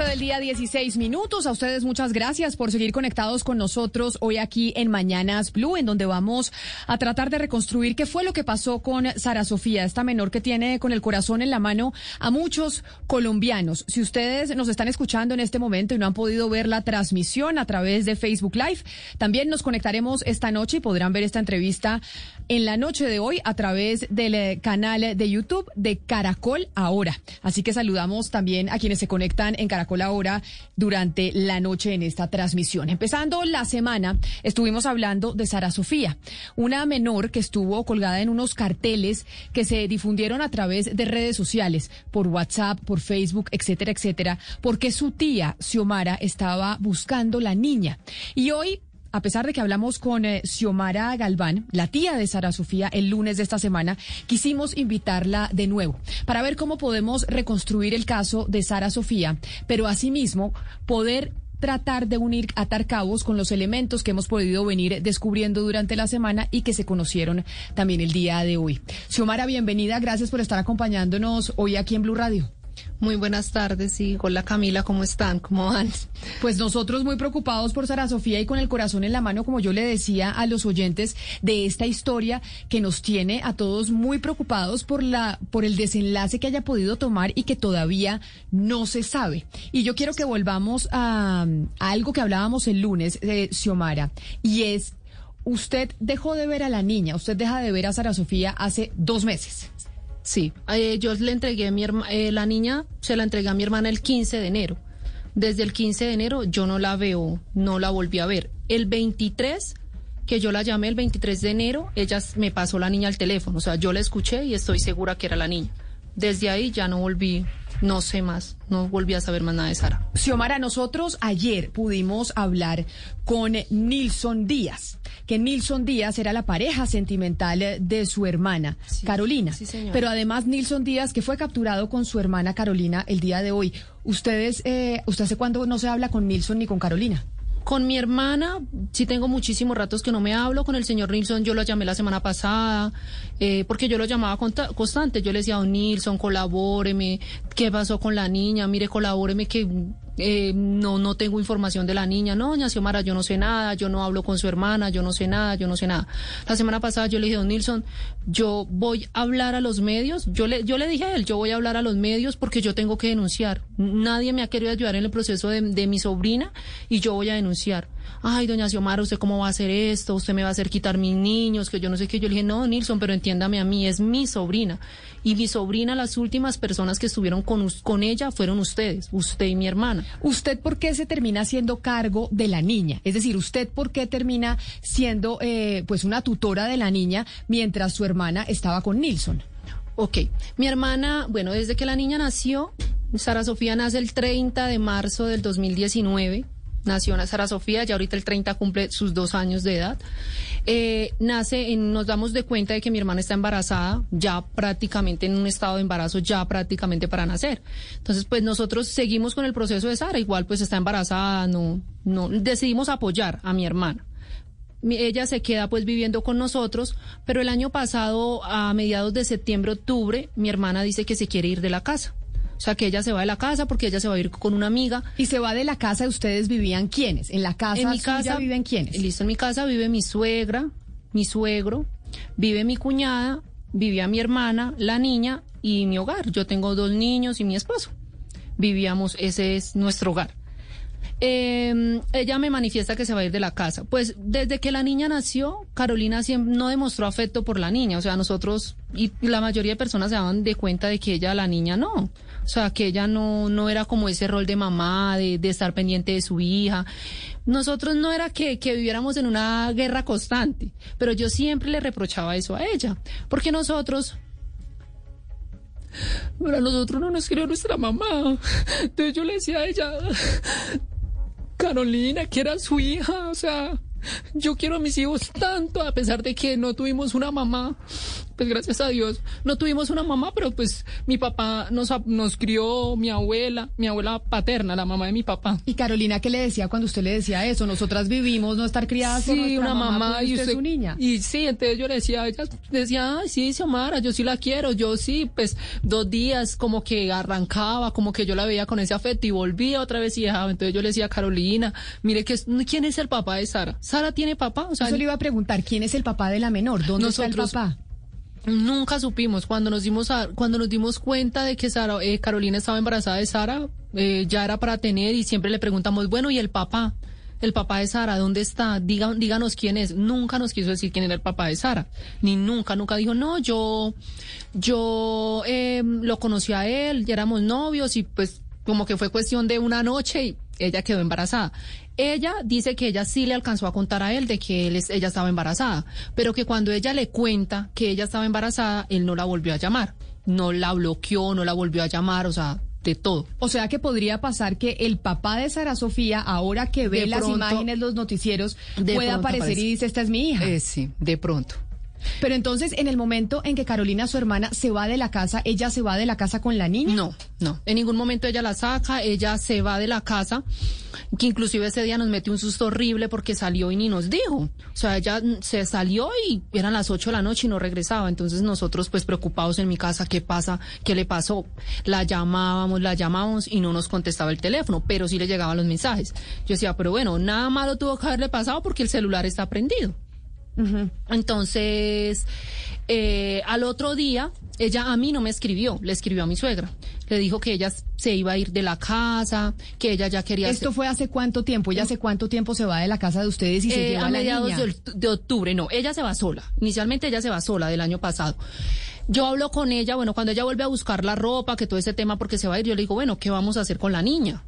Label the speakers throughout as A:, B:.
A: a del día, 16 minutos. A ustedes muchas gracias por seguir conectados con nosotros hoy aquí en Mañanas Blue, en donde vamos a tratar de reconstruir qué fue lo que pasó con Sara Sofía, esta menor que tiene con el corazón en la mano a muchos colombianos. Si ustedes nos están escuchando en este momento y no han podido ver la transmisión a través de Facebook Live, también nos conectaremos esta noche y podrán ver esta entrevista en la noche de hoy a través del eh, canal de YouTube de Caracol Ahora. Así que saludamos también a quienes se conectan en Caracol Ahora durante la noche en esta transmisión. Empezando la semana, estuvimos hablando de Sara Sofía, una menor que estuvo colgada en unos carteles que se difundieron a través de redes sociales, por WhatsApp, por Facebook, etcétera, etcétera, porque su tía, Xiomara, estaba buscando la niña. Y hoy a pesar de que hablamos con eh, Xiomara Galván, la tía de Sara Sofía, el lunes de esta semana, quisimos invitarla de nuevo para ver cómo podemos reconstruir el caso de Sara Sofía, pero asimismo poder tratar de unir, atar cabos con los elementos que hemos podido venir descubriendo durante la semana y que se conocieron también el día de hoy. Xiomara, bienvenida, gracias por estar acompañándonos hoy aquí en Blue Radio.
B: Muy buenas tardes y hola Camila, ¿cómo están? ¿Cómo van?
A: Pues nosotros muy preocupados por Sara Sofía y con el corazón en la mano, como yo le decía a los oyentes de esta historia que nos tiene a todos muy preocupados por la por el desenlace que haya podido tomar y que todavía no se sabe. Y yo quiero que volvamos a, algo que hablábamos el lunes, de Xiomara, y es usted dejó de ver a la niña, usted deja de ver a Sara Sofía hace dos meses.
B: Sí, eh, yo le entregué a mi eh, la niña, se la entregué a mi hermana el 15 de enero. Desde el 15 de enero yo no la veo, no la volví a ver. El 23, que yo la llamé el 23 de enero, ella me pasó la niña al teléfono. O sea, yo la escuché y estoy segura que era la niña. Desde ahí ya no volví, no sé más, no volví a saber más nada de Sara.
A: Xiomara, nosotros ayer pudimos hablar con Nilson Díaz, que Nilson Díaz era la pareja sentimental de su hermana, Carolina.
B: Sí.
A: Pero además Nilson Díaz, que fue capturado con su hermana Carolina el día de hoy. Ustedes, eh, ¿usted hace cuándo no se habla con Nilson ni con Carolina?
B: Con mi hermana, sí tengo muchísimos ratos que no me hablo. Con el señor Nilsson, yo lo llamé la semana pasada, eh, porque yo lo llamaba constante. Yo le decía, don Nilsson, colabóreme. ¿Qué pasó con la niña? Mire, colabóreme que eh, no, no tengo información de la niña. No, doña Xiomara, yo no sé nada. Yo no hablo con su hermana. Yo no sé nada. Yo no sé nada. La semana pasada yo le dije, don Nilsson, yo voy a hablar a los medios. Yo le, yo le dije a él, yo voy a hablar a los medios porque yo tengo que denunciar. Nadie me ha querido ayudar en el proceso de, de mi sobrina y yo voy a denunciar. Ay, doña Xiomara, ¿usted cómo va a hacer esto? ¿Usted me va a hacer quitar mis niños? Que yo no sé qué. Yo le dije, no, Nilsson, pero entiéndame a mí, es mi sobrina. Y mi sobrina, las últimas personas que estuvieron con, con ella fueron ustedes, usted y mi hermana.
A: ¿Usted por qué se termina haciendo cargo de la niña? Es decir, ¿usted por qué termina siendo eh, pues una tutora de la niña mientras su hermana estaba con Nilson?
B: Ok, mi hermana, bueno, desde que la niña nació, Sara Sofía nace el 30 de marzo del 2019. Nació una Sara Sofía, ya ahorita el 30 cumple sus dos años de edad. Eh, nace, en- nos damos de cuenta de que mi hermana está embarazada, ya prácticamente en un estado de embarazo, ya prácticamente para nacer. Entonces, pues nosotros seguimos con el proceso de Sara, igual pues está embarazada, no, no, decidimos apoyar a mi hermana. Ella se queda pues viviendo con nosotros, pero el año pasado, a mediados de septiembre, octubre, mi hermana dice que se quiere ir de la casa. O sea, que ella se va de la casa porque ella se va a ir con una amiga.
A: ¿Y se va de la casa de ustedes vivían quiénes? ¿En la casa
B: en mi
A: suya
B: casa
A: viven quiénes?
B: Listo, en mi casa vive mi suegra, mi suegro, vive mi cuñada, vivía mi hermana, la niña y mi hogar. Yo tengo dos niños y mi esposo. Vivíamos, ese es nuestro hogar. Eh, ella me manifiesta que se va a ir de la casa. Pues desde que la niña nació, Carolina siempre no demostró afecto por la niña. O sea, nosotros y y la mayoría de personas se daban de cuenta de que ella, la niña, no. O sea, que ella no, no era como ese rol de mamá, de, estar pendiente de su hija. Nosotros no era que, viviéramos en una guerra constante, pero yo siempre le reprochaba eso a ella. Porque nosotros Pero nosotros no nos crió nuestra mamá. Entonces yo le decía a ella, Carolina, que era su hija, o sea, yo quiero a mis hijos tanto, a pesar de que no tuvimos una mamá. Pues gracias a Dios, no tuvimos una mamá, pero pues mi papá nos, nos crió, mi abuela, mi abuela paterna, la mamá de mi papá.
A: ¿Y Carolina qué le decía cuando usted le decía eso? Nosotras vivimos no estar criadas
B: sí,
A: por nuestra
B: una mamá,
A: y
B: usted,
A: usted su niña.
B: Y sí, entonces yo le decía a ella, decía, ay, sí, Xiomara, yo sí la quiero, yo sí, pues dos días como que arrancaba, como que yo la veía con ese afecto y volvía otra vez y dejaba. Entonces yo le decía a Carolina, mire que quién es el papá de Sara. Sara tiene papá. O sea,
A: Eso le iba a preguntar, ¿quién es el papá de la menor? ¿Dónde está el papá?
B: Nunca supimos. Cuando nos dimos a- cuando nos dimos cuenta de que Sara, eh, Carolina estaba embarazada de Sara, eh, ya era para tener y siempre le preguntamos, bueno, ¿y el papá? El papá de Sara, ¿dónde está? Diga, díganos quién es. Nunca nos quiso decir quién era el papá de Sara. Ni nunca, nunca dijo, no, yo, yo eh, lo conocí a él, ya éramos novios y pues como que fue cuestión de una noche y ella quedó embarazada. Ella dice que ella sí le alcanzó a contar a él de que él es- ella estaba embarazada, pero que cuando ella le cuenta que ella estaba embarazada, él no la volvió a llamar. No la bloqueó, no la volvió a llamar, o sea, de todo.
A: O sea que podría pasar que el papá de Sara Sofía, ahora que ve
B: De
A: las
B: pronto-
A: imágenes, los noticieros, pueda aparecer
B: aparece.
A: y dice, esta es mi hija.
B: Eh, sí, de pronto.
A: Pero entonces, en el momento en que Carolina, su hermana, se va de la casa, ¿ella se va de la casa con la niña?
B: No, no. En ningún momento ella la saca, ella se va de la casa, que inclusive ese día nos metió un susto horrible porque salió y ni nos dijo. O sea, ella se salió y eran las 8 de la noche y no regresaba. Entonces nosotros pues preocupados en mi casa, ¿qué pasa? ¿Qué le pasó? La llamábamos, la llamábamos y no nos contestaba el teléfono, pero sí le llegaban los mensajes. Yo decía, pero bueno, nada malo tuvo que haberle pasado porque el celular está prendido. Entonces, eh, al otro día, ella a mí no me escribió, le escribió a mi suegra. Le dijo que ella se iba a ir de la casa, que ella ya quería...
A: ¿Esto fue hace cuánto tiempo? ¿Ella hace cuánto tiempo se va de la casa de ustedes y se
B: eh,
A: lleva
B: a
A: la
B: mediados
A: niña?
B: de octubre, no, ella se va sola. Inicialmente ella se va sola del año pasado. Yo hablo con ella, bueno, cuando ella vuelve a buscar la ropa, que todo ese tema porque se va a ir, yo le digo, bueno, ¿qué vamos a hacer con la niña?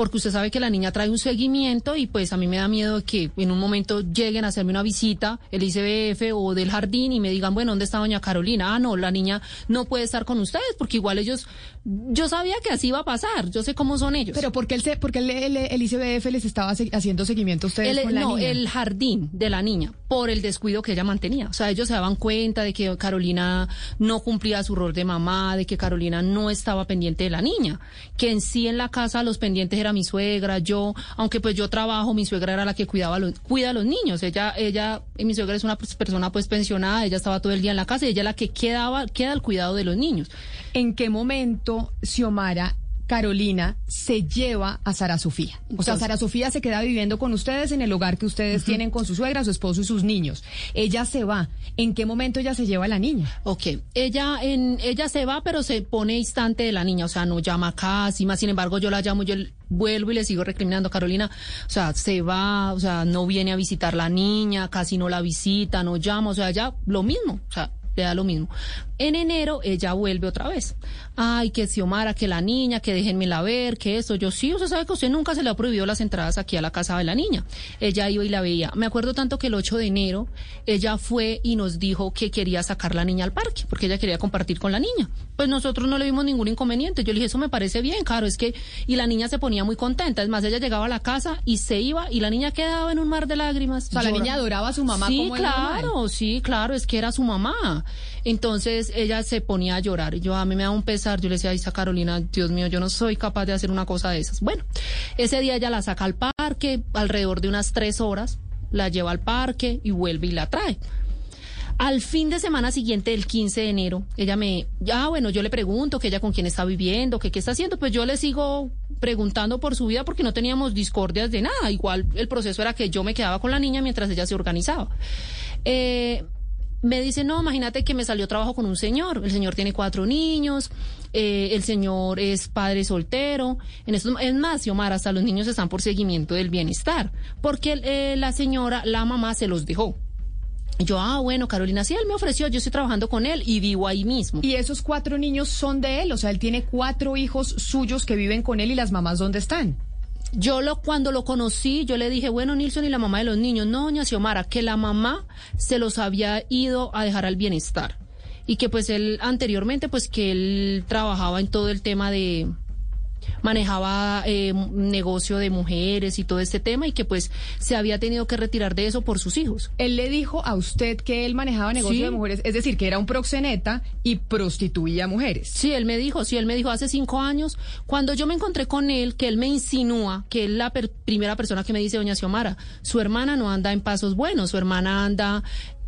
B: Porque usted sabe que la niña trae un seguimiento y pues a mí me da miedo que en un momento lleguen a hacerme una visita, el ICBF o del jardín y me digan, bueno, ¿dónde está doña Carolina? Ah, no, la niña no puede estar con ustedes porque igual ellos, yo sabía que así iba a pasar, yo sé cómo son ellos.
A: Pero ¿por qué el, se- por qué el, el- el ICBF les estaba haciendo seguimiento a ustedes
B: El-
A: con la
B: no,
A: niña?
B: el jardín de la niña, por el descuido que ella mantenía. O sea, ellos se daban cuenta de que Carolina no cumplía su rol de mamá, de que Carolina no estaba pendiente de la niña, que en sí en la casa los pendientes mi suegra, yo, aunque pues yo trabajo, mi suegra era la que cuidaba los, cuida a los niños. Ella, ella, y mi suegra es una persona pues pensionada, ella estaba todo el día en la casa y ella es la que quedaba, queda al cuidado de los niños.
A: ¿En qué momento Xiomara Carolina se lleva a Sara Sofía? O sea, Sara Sofía se queda viviendo con ustedes en el hogar que ustedes tienen con su suegra, su esposo y sus niños. Ella se va. ¿En qué momento ella se lleva a la niña?
B: Ok, ella en ella se va, pero se pone distante de la niña, o sea, no llama casi más. Sin embargo, yo la llamo, yo vuelvo y le sigo recriminando, Carolina, o sea, se va, o sea, no viene a visitar la niña, casi no la visita, no llama, o sea, ella lo mismo, o sea, le da lo mismo. En enero ella vuelve otra vez. Ay, que Xiomara, que la niña, que déjenmela ver, que eso. Yo sí, usted sabe que usted nunca se le ha prohibido las entradas aquí a la casa de la niña. Ella iba y la veía. Me acuerdo tanto que el 8 de enero ella fue y nos dijo que quería sacar la niña al parque, porque ella quería compartir con la niña. Pues nosotros no le vimos ningún inconveniente. Yo le dije, eso me parece bien, claro, es que... Y la niña se ponía muy contenta. Es más, ella llegaba a la casa y se iba y la niña quedaba en un mar de lágrimas.
A: O sea, la niña adoraba a su mamá
B: Sí,
A: como
B: claro, sí, claro, es que era su mamá. Entonces ella se ponía a llorar. Y yo a mí me da un pesar. Yo le decía, esa Carolina, Dios mío, yo no soy capaz de hacer una cosa de esas. Bueno, ese día ella la saca al parque, alrededor de unas tres horas, la lleva al parque y vuelve y la trae. Al fin de semana siguiente, el 15 de enero, ella me, ya bueno, yo le pregunto que ella con quién está viviendo, que qué está haciendo, pues yo le sigo preguntando por su vida porque no teníamos discordias de nada. Igual el proceso era que yo me quedaba con la niña mientras ella se organizaba. Eh, me dice, no, imagínate que me salió trabajo con un señor. El señor tiene cuatro niños, eh, el señor es padre soltero. En estos, es más, Xiomara, hasta los niños están por seguimiento del bienestar, porque eh, la señora, la mamá, se los dejó. Yo, ah, bueno, Carolina, sí, él me ofreció, yo estoy trabajando con él y vivo ahí mismo.
A: Y esos cuatro niños son de él, o sea, él tiene cuatro hijos suyos que viven con él y las mamás dónde están.
B: Yo lo cuando lo conocí, yo le dije, bueno, Nilsson y la mamá de los niños, no, doña Xiomara, que la mamá se los había ido a dejar al bienestar. y que pues él anteriormente pues que él trabajaba en todo el tema de manejaba eh, negocio de mujeres y todo este tema y que pues se había tenido que retirar de eso por sus hijos.
A: Él le dijo a usted que él manejaba negocio de mujeres, es decir, que era un proxeneta y prostituía mujeres.
B: Sí, él me dijo, sí, él me dijo hace cinco años, cuando yo me encontré con él, que él me insinúa, que es la primera persona que me dice, doña Xiomara, su hermana no anda en pasos buenos, su hermana anda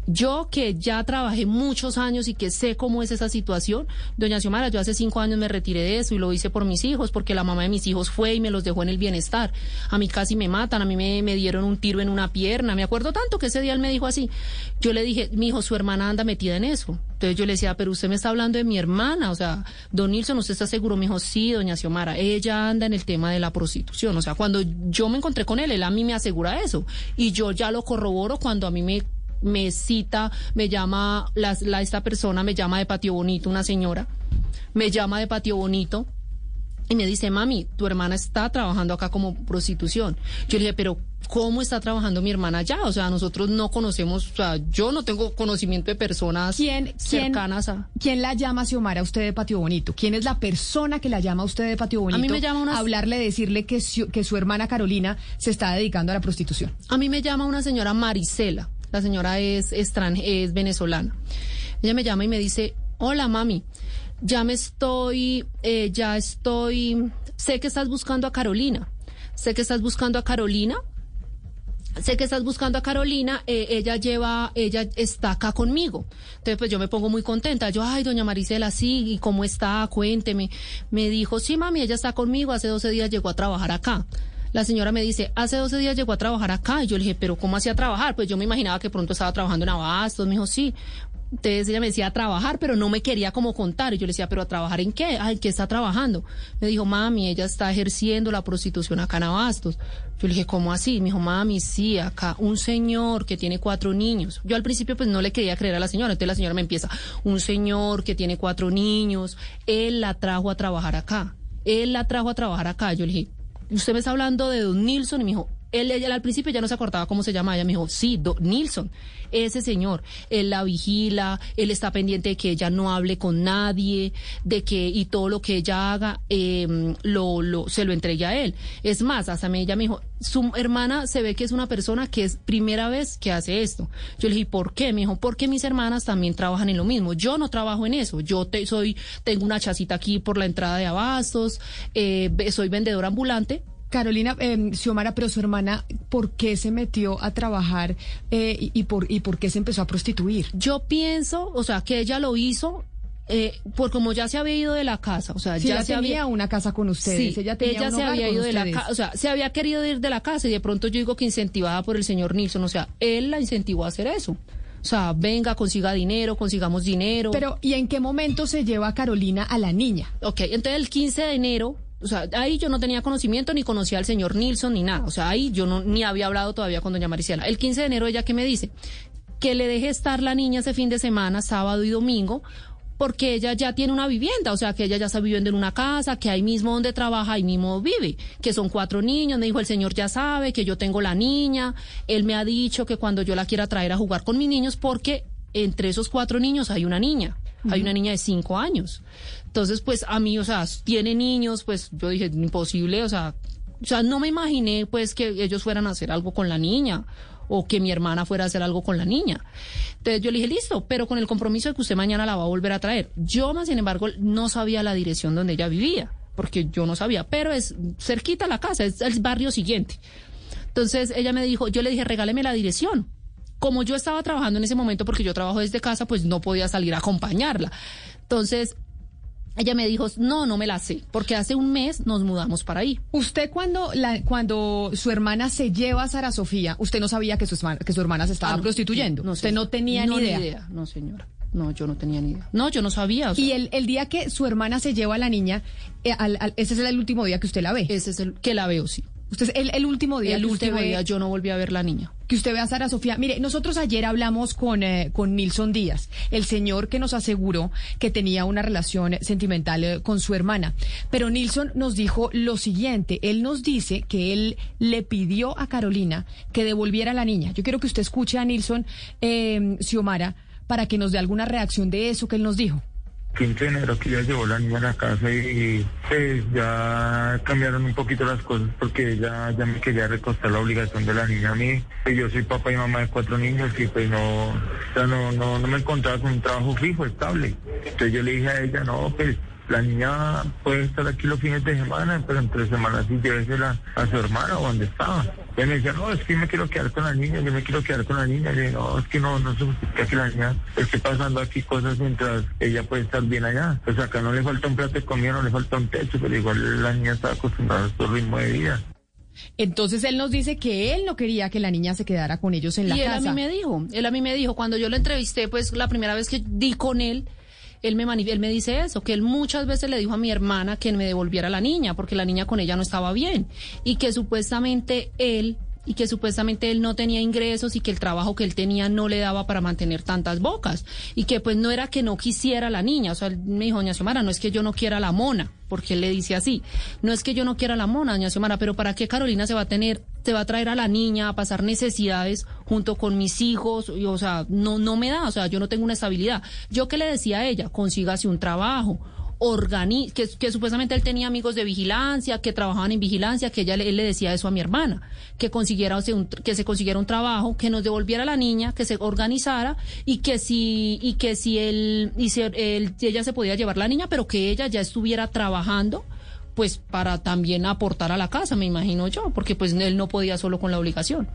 B: yo que ya trabajé muchos años y que sé cómo es esa situación, doña Xiomara, yo hace cinco años me retiré de eso y lo hice por mis hijos, porque la mamá de mis hijos fue y me los dejó en el bienestar. A mí casi me matan, a mí me, me dieron un tiro en una pierna, me acuerdo tanto que ese día él me dijo así. Yo le dije, mi hijo, su hermana anda metida en eso. Entonces yo le decía, pero usted me está hablando de mi hermana, o sea, don Nilsson, ¿usted está seguro? Me dijo, sí, doña Xiomara, ella anda en el tema de la prostitución. O sea, cuando yo me encontré con él, él a mí me asegura eso. Y yo ya lo corroboro cuando a mí me me cita, me llama, la, esta persona me llama de Patio Bonito, una señora, me llama de Patio Bonito y me dice, mami, tu hermana está trabajando acá como prostitución. Yo le dije, pero ¿cómo está trabajando mi hermana allá? O sea, nosotros no conocemos, o sea, yo no tengo conocimiento de personas cercanas a...
A: ¿Quién la llama Xiomara a usted de Patio Bonito? ¿Quién es la persona que la llama a usted de Patio Bonito?
B: A mí me llama una...
A: hablarle, decirle que que su hermana Carolina se está dedicando a la prostitución.
B: A mí me llama una señora Marisela. La señora es, es venezolana. Ella me llama y me dice, hola mami, ya me estoy, eh, ya estoy, sé que estás buscando a Carolina, sé que estás buscando a Carolina, sé que estás buscando a Carolina, eh, ella lleva, ella está acá conmigo. Entonces, pues yo me pongo muy contenta. Yo, ay, doña Marisela, sí, ¿y cómo está? Cuénteme. Me dijo, sí, mami, ella está conmigo, hace 12 días llegó a trabajar acá la señora me dice, hace 12 días llegó a trabajar acá. Y yo le dije, ¿pero cómo hacía trabajar? Pues yo me imaginaba que pronto estaba trabajando en Abastos. Me dijo, sí. Entonces ella me decía a trabajar, pero no me quería como contar. Y yo le decía, ¿pero a trabajar en qué? Ay, ¿qué está trabajando? Me dijo, mami, ella está ejerciendo la prostitución acá en Abastos. Yo le dije, ¿cómo así? Me dijo, mami, sí, acá un señor que tiene cuatro niños. Yo al principio pues no le quería creer a la señora. Entonces la señora me empieza, un señor que tiene cuatro niños, él la trajo a trabajar acá. Él la trajo a trabajar acá. Yo le dije, usted me está hablando de Don Nilsson y me dijo, él, ella, al principio ya no se acordaba cómo se llama. Ella me dijo, sí, Don Nilsson, ese señor, él la vigila, él está pendiente de que ella no hable con nadie, de que, y todo lo que ella haga, eh, lo, lo, se lo entregue a él. Es más, hasta me, ella me dijo, su hermana se ve que es una persona que es primera vez que hace esto. Yo le dije, ¿por qué? Me dijo, porque mis hermanas también trabajan en lo mismo. Yo no trabajo en eso. Yo te, soy, tengo una chacita aquí por la entrada de abastos, eh, soy vendedora ambulante,
A: Carolina eh, Xiomara, pero su hermana, ¿por qué se metió a trabajar eh, y, por, y por qué se empezó a prostituir?
B: Yo pienso, o sea, que ella lo hizo eh, por como ya se había ido de la casa, o sea, ya
A: se
B: había
A: una casa con ustedes,
B: sí, ella, se había ido de la casa, o sea, se había querido ir de la casa y de pronto yo digo que incentivada por el señor Nilsson, o sea, él la incentivó a hacer eso. O sea, venga, consiga dinero, consigamos dinero.
A: Pero, ¿y en qué momento se lleva a Carolina a la niña?
B: Ok, entonces el 15 de enero o sea, ahí yo no tenía conocimiento ni conocía al señor Nilsson ni nada. O sea, ahí yo no, ni había hablado todavía con doña Maricela. El 15 de enero ella que me dice que le deje estar la niña ese fin de semana, sábado y domingo, porque ella ya tiene una vivienda, o sea, que ella ya está viviendo en una casa, que ahí mismo donde trabaja, ahí mismo vive, que son cuatro niños, me dijo el señor ya sabe que yo tengo la niña, él me ha dicho que cuando yo la quiera traer a jugar con mis niños, porque entre esos cuatro niños hay una niña, hay una niña de cinco años. Entonces, pues a mí, o sea, tiene niños, pues yo dije, imposible, o sea, o sea, no me imaginé pues que ellos fueran a hacer algo con la niña o que mi hermana fuera a hacer algo con la niña. Entonces yo le dije, listo, pero con el compromiso de que usted mañana la va a volver a traer. Yo, más sin embargo, no sabía la dirección donde ella vivía, porque yo no sabía, pero es cerquita la casa, es el barrio siguiente. Entonces ella me dijo, yo le dije, regáleme la dirección. Como yo estaba trabajando en ese momento, porque yo trabajo desde casa, pues no podía salir a acompañarla. Entonces ella me dijo, no, no me la sé, porque hace un mes nos mudamos para ahí.
A: Usted cuando la, cuando su hermana se lleva a Sara Sofía, usted no sabía que su, que su hermana se estaba ah, prostituyendo. No, usted no tenía ni, idea.
B: No, señora. No, yo no tenía ni idea. No, yo no sabía.
A: Y el, el, día que su hermana se lleva a la niña, eh, ese es el último día que usted la ve.
B: Ese es el que la veo, sí.
A: Usted el, el último día.
B: El último día yo no volví a ver la niña.
A: Que usted ve a Sara Sofía. Mire, nosotros ayer hablamos con, eh, con Nilson Díaz, el señor que nos aseguró que tenía una relación sentimental eh, con su hermana. Pero Nilson nos dijo lo siguiente. Él nos dice que él le pidió a Carolina que devolviera a la niña. Yo quiero que usted escuche a Nilson eh, Xiomara para que nos dé alguna reacción de eso que él nos dijo.
C: 15 de enero que ya llevó la niña a la casa y pues ya cambiaron un poquito las cosas porque ella ya me quería recostar la obligación de la niña a mí. Y yo soy papá y mamá de cuatro niños y pues no, ya no, no, no me encontraba con un trabajo fijo, estable. Entonces yo le dije a ella, no, pues la niña puede estar aquí los fines de semana, pero entre semanas sí llévesela a su hermana o donde estaba. Y me decía, no, es que me quiero quedar con la niña, yo me quiero quedar con la niña. Y le dije, no, es que no, no se justifica que la niña esté pasando aquí cosas mientras ella puede estar bien allá. Pues acá no le falta un plato de comida, no le falta un techo, pero igual la niña está acostumbrada a su ritmo de vida.
A: Entonces él nos dice que él no quería que la niña se quedara con ellos en la
B: y
A: casa.
B: él a mí me dijo, él a mí me dijo, cuando yo lo entrevisté, pues la primera vez que di con él, él me, él me dice eso, que él muchas veces le dijo a mi hermana que me devolviera la niña, porque la niña con ella no estaba bien, y que supuestamente él y que supuestamente él no tenía ingresos y que el trabajo que él tenía no le daba para mantener tantas bocas y que pues no era que no quisiera la niña, o sea, él me dijo, doña Xiomara, no es que yo no quiera la mona, porque él le dice así, no es que yo no quiera la mona, doña Xiomara, pero ¿para qué Carolina se va a tener, se va a traer a la niña a pasar necesidades junto con mis hijos? Y, o sea, no, no me da, o sea, yo no tengo una estabilidad. Yo que le decía a ella, consígase un trabajo, organi que, supuestamente él tenía amigos de vigilancia, que trabajaban en vigilancia, que ella él le decía eso a mi hermana, que consiguiera que se consiguiera un trabajo, que nos devolviera la niña, que se organizara y que si y que si él y si ella se podía llevar la niña, pero que ella ya estuviera trabajando pues para también aportar a la casa, me imagino yo, porque pues él no podía solo con la obligación.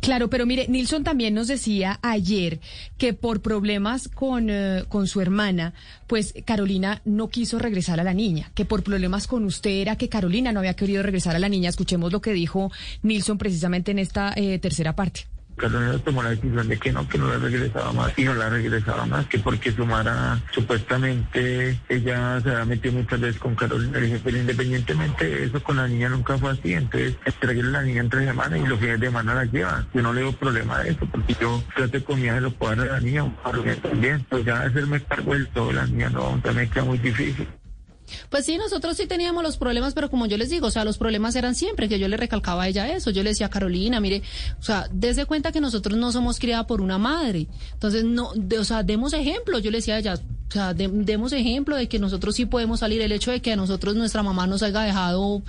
A: Claro, pero mire, Nilson también nos decía ayer que por problemas con, uh, con su hermana, pues Carolina no quiso regresar a la niña, que por problemas con usted era que Carolina no había querido regresar a la niña. Escuchemos lo que dijo Nilson precisamente en esta eh, tercera parte.
C: Carolina tomó la decisión de que no, que no la regresaba más y no la regresaba más, que porque su Mara supuestamente ella se había metido muchas veces con Carolina. Pero independientemente de eso, con la niña nunca fue así. Entonces, entregué la niña entre semanas y los fines de semana la lleva. Yo no le doy problema de eso, porque yo trato de comida, se lo puedo dar a la niña, un también. Pues ya hacerme del todo, la niña no, también queda muy difícil.
B: Pues sí, nosotros sí teníamos los problemas, pero como yo les digo, o sea, los problemas eran siempre, que yo le recalcaba a ella eso. Yo le decía, Carolina, mire, o sea, desde cuenta que nosotros no somos criadas por una madre. Entonces, no, de, o sea, demos ejemplo. Yo le decía a ella, o sea, de, demos ejemplo de que nosotros sí podemos salir. El hecho de que a nosotros nuestra mamá nos haya dejado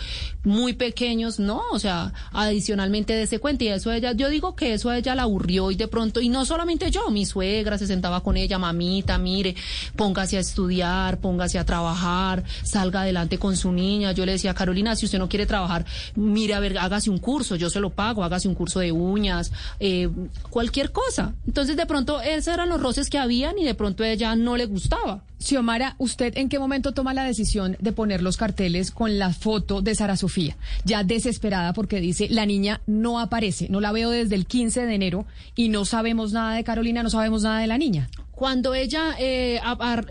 B: muy pequeños, no, o sea, adicionalmente de ese cuenta. Y eso a ella, yo digo que eso a ella la aburrió y de pronto, y no solamente yo, mi suegra se sentaba con ella, mamita, mire, póngase a estudiar, póngase a trabajar, salga adelante con su niña. Yo le decía, Carolina, si usted no quiere trabajar, mire, a ver, hágase un curso, yo se lo pago, hágase un curso de uñas, eh, cualquier cosa. Entonces, de pronto, esos eran los roces que habían y de pronto ella no le gustaba.
A: Xiomara, ¿usted en qué momento toma la decisión de poner los carteles con la foto de Sara Sofía? Ya desesperada porque dice, la niña no aparece, no la veo desde el 15 de enero y no sabemos nada de Carolina, no sabemos nada de la niña.
B: Cuando ella, eh,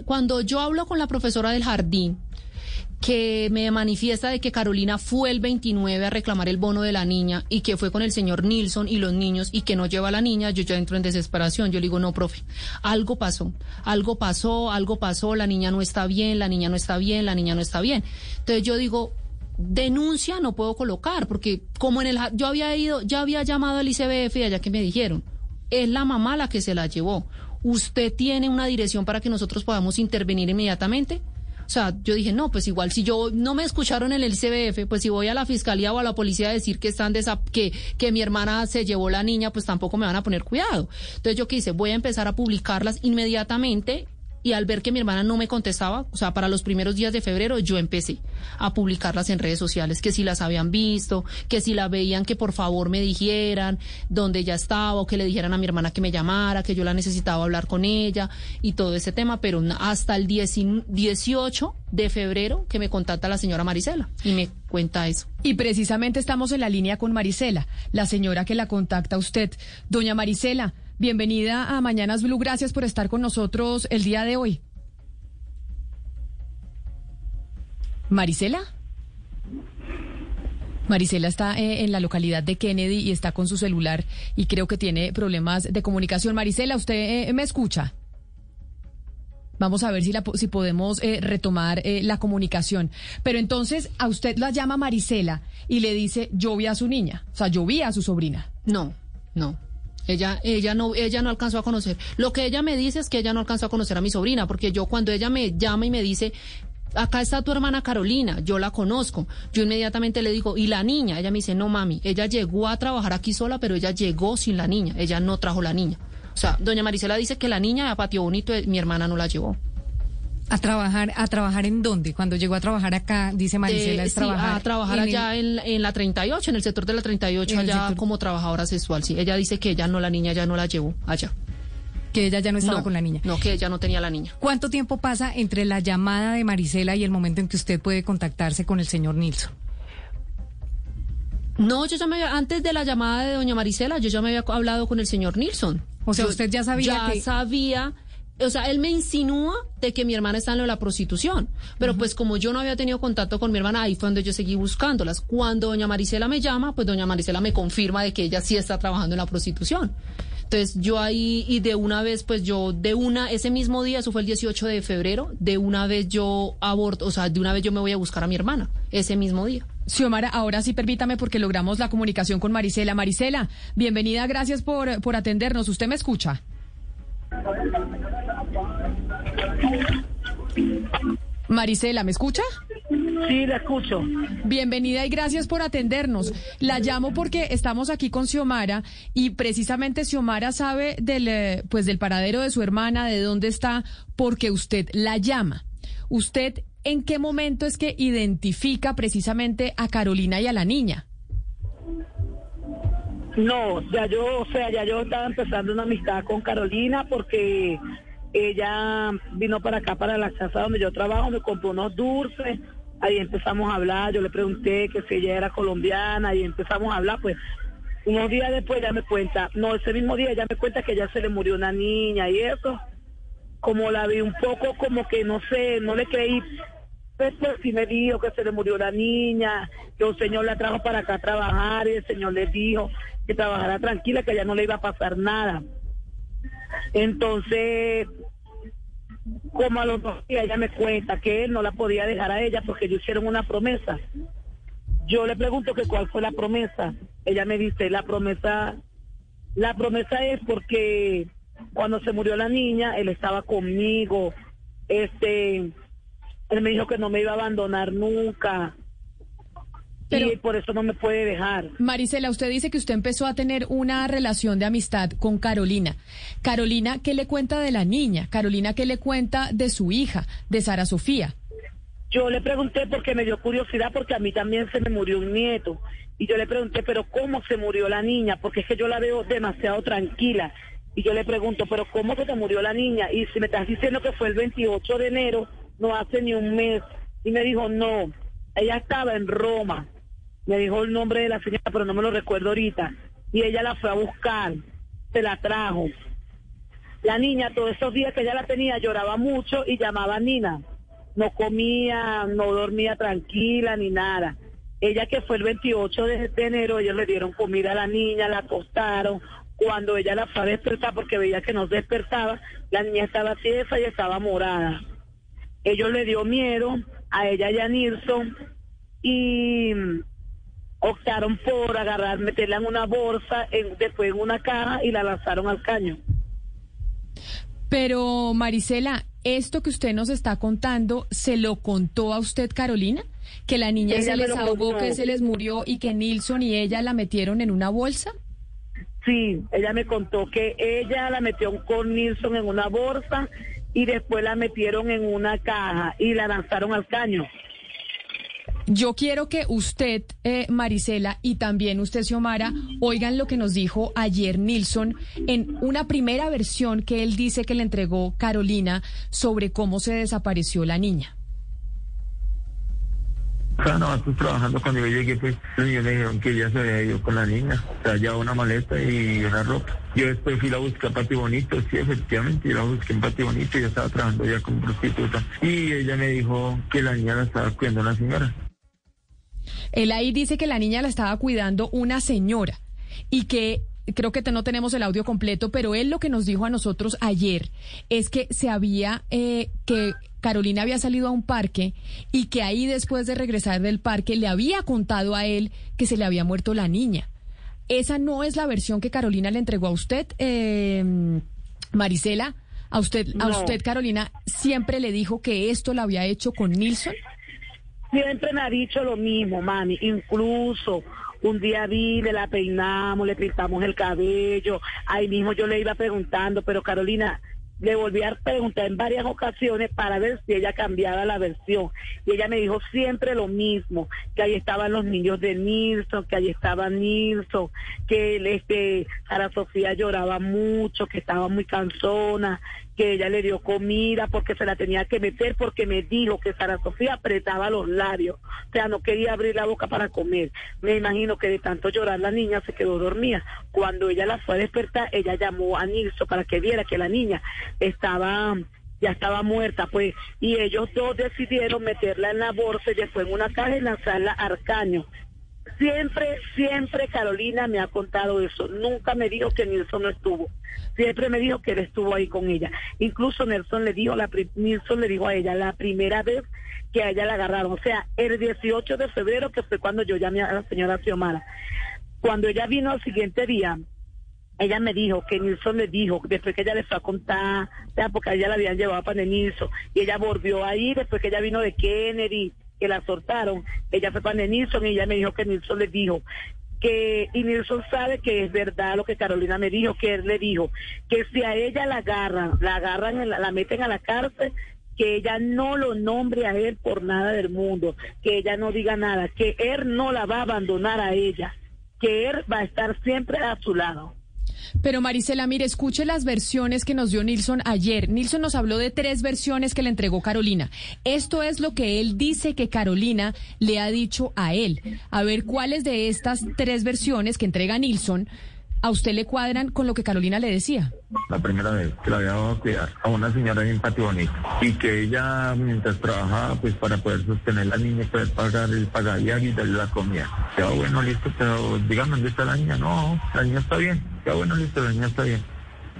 B: cuando yo hablo con la profesora del jardín, que me manifiesta de que Carolina fue el 29 a reclamar el bono de la niña y que fue con el señor Nilsson y los niños y que no lleva a la niña, yo ya entro en desesperación. Yo le digo, no, profe, algo pasó, algo pasó, algo pasó, la niña no está bien, la niña no está bien, la niña no está bien. Entonces yo digo, denuncia no puedo colocar, porque como en el, yo había ido, ya había llamado al ICBF y allá que me dijeron, es la mamá la que se la llevó. ¿Usted tiene una dirección para que nosotros podamos intervenir inmediatamente? O sea, yo dije, no, pues igual si yo no me escucharon en el CBF, pues si voy a la fiscalía o a la policía a decir que están que, que mi hermana se llevó la niña, pues tampoco me van a poner cuidado. Entonces yo quise, voy a empezar a publicarlas inmediatamente y al ver que mi hermana no me contestaba, o sea, para los primeros días de febrero yo empecé a publicarlas en redes sociales, que si las habían visto, que si la veían, que por favor me dijeran dónde ella estaba, o que le dijeran a mi hermana que me llamara, que yo la necesitaba hablar con ella y todo ese tema, pero hasta el 18 de febrero que me contacta la señora Marisela y me cuenta eso.
A: Y precisamente estamos en la línea con Marisela, la señora que la contacta a usted. Doña Marisela, Bienvenida a Mañanas Blue. Gracias por estar con nosotros el día de hoy. Marisela. Marisela está eh, en la localidad de Kennedy y está con su celular y creo que tiene problemas de comunicación. Marisela, ¿usted eh, me escucha? Vamos a ver si, si podemos eh, retomar la comunicación. Pero entonces a usted la llama Marisela y le dice, yo vi a su niña, o sea, yo a su sobrina.
B: No, no. Ella, ella no, ella no alcanzó a conocer. Lo que ella me dice es que ella no alcanzó a conocer a mi sobrina, porque yo cuando ella me llama y me dice, acá está tu hermana Carolina, yo la conozco. Yo inmediatamente le digo, ¿y la niña? Ella me dice, no mami, ella llegó a trabajar aquí sola, pero ella llegó sin la niña, ella no trajo la niña. O sea, doña Marisela dice que la niña a patio bonito, mi hermana no la llevó.
A: ¿A trabajar a trabajar en dónde? Cuando llegó a trabajar acá, dice Marisela, es trabajar
B: a trabajar allá en, en, la 38, en el sector de la 38, allá como trabajadora sexual, sí. Ella dice que ella no, la niña ya no la llevó allá.
A: Que ella ya no estaba con la niña.
B: No, que ella no tenía la niña.
A: ¿Cuánto tiempo pasa entre la llamada de Marisela y el momento en que usted puede contactarse con el señor Nilsson?
B: No, yo ya me había, antes de la llamada de doña Marisela, yo ya me había hablado con el señor Nilsson.
A: O sea, usted ya sabía
B: ya sabía o sea, él me insinúa de que mi hermana está en la prostitución. Pero pues como yo no había tenido contacto con mi hermana, ahí fue donde yo seguí buscándolas. Cuando doña Marisela me llama, pues doña Marisela me confirma de que ella sí está trabajando en la prostitución. Entonces yo ahí y de una vez, pues yo de una, ese mismo día, eso fue el 18 de febrero, de una vez yo aborto, o sea, de una vez yo me voy a buscar a mi hermana, ese mismo día.
A: Xiomara, ahora sí permítame porque logramos la comunicación con Marisela. Marisela, bienvenida, gracias por, por atendernos. ¿Usted me escucha? Marisela, ¿me escucha?
D: Sí, la escucho.
A: Bienvenida y gracias por atendernos. La llamo porque estamos aquí con Xiomara y precisamente Xiomara sabe del, eh, pues, del paradero de su hermana, de dónde está, porque usted la llama. ¿Usted en qué momento es que identifica precisamente a Carolina y a la niña?
D: No, ya yo, o sea, ya yo estaba empezando una amistad con Carolina porque ella vino para acá, para la casa donde yo trabajo, me compró unos dulces, ahí empezamos a hablar, yo le pregunté que si ella era colombiana y empezamos a hablar, pues unos días después ella me cuenta, no, ese mismo día ella me cuenta que ya se le murió una niña y eso, como la vi un poco como que no sé, no le creí pues, pues sí me dijo que se le murió la niña, que un señor la trajo para acá a trabajar y el señor le dijo que trabajara tranquila, que ya no le iba a pasar nada. Entonces, como a los dos días ella me cuenta que él no la podía dejar a ella porque ellos hicieron una promesa. Yo le pregunto que cuál fue la promesa. Ella me dice, la promesa, la promesa es porque cuando se murió la niña, él estaba conmigo, este, él me dijo que no me iba a abandonar nunca, y por eso no me puede dejar.
A: Marisela, usted dice que usted empezó a tener una relación de amistad con Carolina. Carolina, ¿qué le cuenta de la niña? Carolina, ¿qué le cuenta de su hija, de Sara Sofía?
D: Yo le pregunté porque me dio curiosidad, porque a mí también se me murió un nieto. Y yo le pregunté, pero ¿cómo se murió la niña? Porque es que yo la veo demasiado tranquila. Y yo le pregunto, pero ¿cómo se te murió la niña? Y si me estás diciendo que fue el 28 de enero, no hace ni un mes. Y me dijo, no, ella estaba en Roma me dijo el nombre de la señora, pero no me lo recuerdo ahorita. Y ella la fue a buscar, se la trajo. La niña, todos esos días que ella la tenía, lloraba mucho y llamaba a Nina. No comía, no dormía tranquila ni nada. Ella que fue el 28 de, enero, ellos le dieron comida a la niña, la acostaron. Cuando ella la fue a despertar porque veía que no despertaba, la niña estaba tiesa y estaba morada. Ellos le dio miedo a ella y a Nilsson y optaron por agarrar, meterla en una bolsa, en, después en una caja y la lanzaron al caño.
A: Pero Marisela, esto que usted nos está contando, ¿se lo contó a usted Carolina? ¿Que la niña se les ahogó, que se les murió y que Nilsson y ella la metieron en una bolsa?
D: Sí, ella me contó que ella la metió con Nilsson en una bolsa y después la metieron en una caja y la lanzaron al caño.
A: Yo quiero que usted, eh, Marisela, y también usted, Xiomara, oigan lo que nos dijo ayer Nilsson en una primera versión que él dice que le entregó Carolina sobre cómo se desapareció la niña.
C: Sea, no, estoy trabajando cuando yo llegué, pues ellos le dijeron que ya se había ido con la niña, ya una maleta y una ropa. Yo después fui a buscar a Pati Bonito, sí, efectivamente, yo la busqué en Pati Bonito, y estaba trabajando ya como prostituta. Y ella me dijo que la niña la estaba cuidando la señora.
A: Él ahí dice que la niña la estaba cuidando una señora y que creo que no tenemos el audio completo, pero él lo que nos dijo a nosotros ayer es que se había, eh, que Carolina había salido a un parque y que ahí después de regresar del parque le había contado a él que se le había muerto la niña. esa no es la versión que Carolina le entregó a usted, eh, Marisela. A usted, a usted, Carolina, siempre le dijo que esto lo había hecho con Nilsson.
D: Siempre me ha dicho lo mismo, mami. Incluso un día vine, la peinamos, le pintamos el cabello. Ahí mismo yo le iba preguntando, pero Carolina, le volví a preguntar en varias ocasiones para ver si ella cambiaba la versión. Y ella me dijo siempre lo mismo, que ahí estaban los niños de Nilsson, que ahí estaba Nilsson, que este, Sara Sofía lloraba mucho, que estaba muy cansona, que ella le dio comida porque se la tenía que meter porque me dijo que Sara Sofía apretaba los labios, o sea, no quería abrir la boca para comer. Me imagino que de tanto llorar la niña se quedó dormida. Cuando ella la fue a despertar, ella llamó a Nilso para que viera que la niña estaba ya estaba muerta, pues, y ellos dos decidieron meterla en la bolsa y después en una caja y lanzarla a Arcaño. Siempre, siempre Carolina me ha contado eso. Nunca me dijo que Nilson no estuvo. Siempre me dijo que él estuvo ahí con ella. Incluso Nelson le dijo, la, Nilson le dijo a ella la primera vez que a ella la agarraron. O sea, el 18 de febrero, que fue cuando yo llamé a la señora Xiomara. Cuando ella vino al siguiente día, ella me dijo que Nilson le dijo, después que ella le fue a contar, porque ella la habían llevado para Nilson, y ella volvió ahí después que ella vino de Kennedy, que la soltaron, ella fue para Nilson y ella me dijo que Nilson le dijo que y Nilson sabe que es verdad lo que Carolina me dijo, que él le dijo que si a ella la agarran, la agarran, la, la meten a la cárcel, que ella no lo nombre a él por nada del mundo, que ella no diga nada, que él no la va a abandonar a ella, que él va a estar siempre a su lado.
A: Pero Marisela, mire, escuche las versiones que nos dio Nilson ayer. Nilson nos habló de tres versiones que le entregó Carolina. Esto es lo que él dice que Carolina le ha dicho a él. A ver cuáles de estas tres versiones que entrega Nilson a usted le cuadran con lo que Carolina le decía.
C: La primera vez que la había dado a cuidar a una señora en Patio Bonito y que ella mientras trabajaba pues para poder sostener la niña, poder pagar el pagaría y darle la comida. Ya bueno, listo, pero dígame dónde está la niña. No, la niña está bien. Ya bueno, listo, la niña está bien.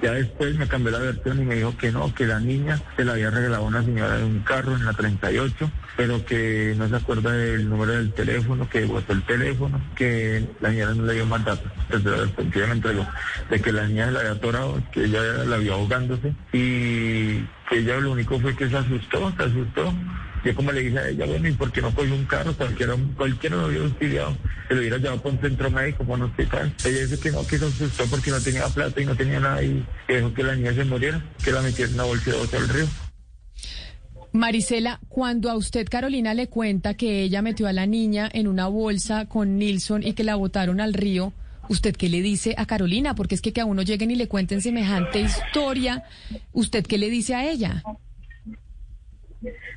C: Ya después me cambió la versión y me dijo que no, que la niña se la había regalado una señora de un carro en la 38, pero que no se acuerda del número del teléfono, que botó el teléfono, que la niña no le dio más datos. Entonces, ella me entregó de que la niña se la había atorado, que ella la vio ahogándose y que ella lo único fue que se asustó, se asustó yo como le dije a ella, bueno, ¿y por qué no cogió un carro? Cualquiera, cualquiera lo hubiera auxiliado, se lo hubiera llevado por un centro médico, por un hospital. Ella dice que no, que se asustó porque no tenía plata y no tenía nada y dejó que la niña se muriera, que la metiera en una bolsa de al río.
A: Marisela, cuando a usted Carolina le cuenta que ella metió a la niña en una bolsa con Nilsson y que la botaron al río, ¿usted qué le dice a Carolina? Porque es que que a uno lleguen y le cuenten semejante historia, ¿usted qué le dice a ella?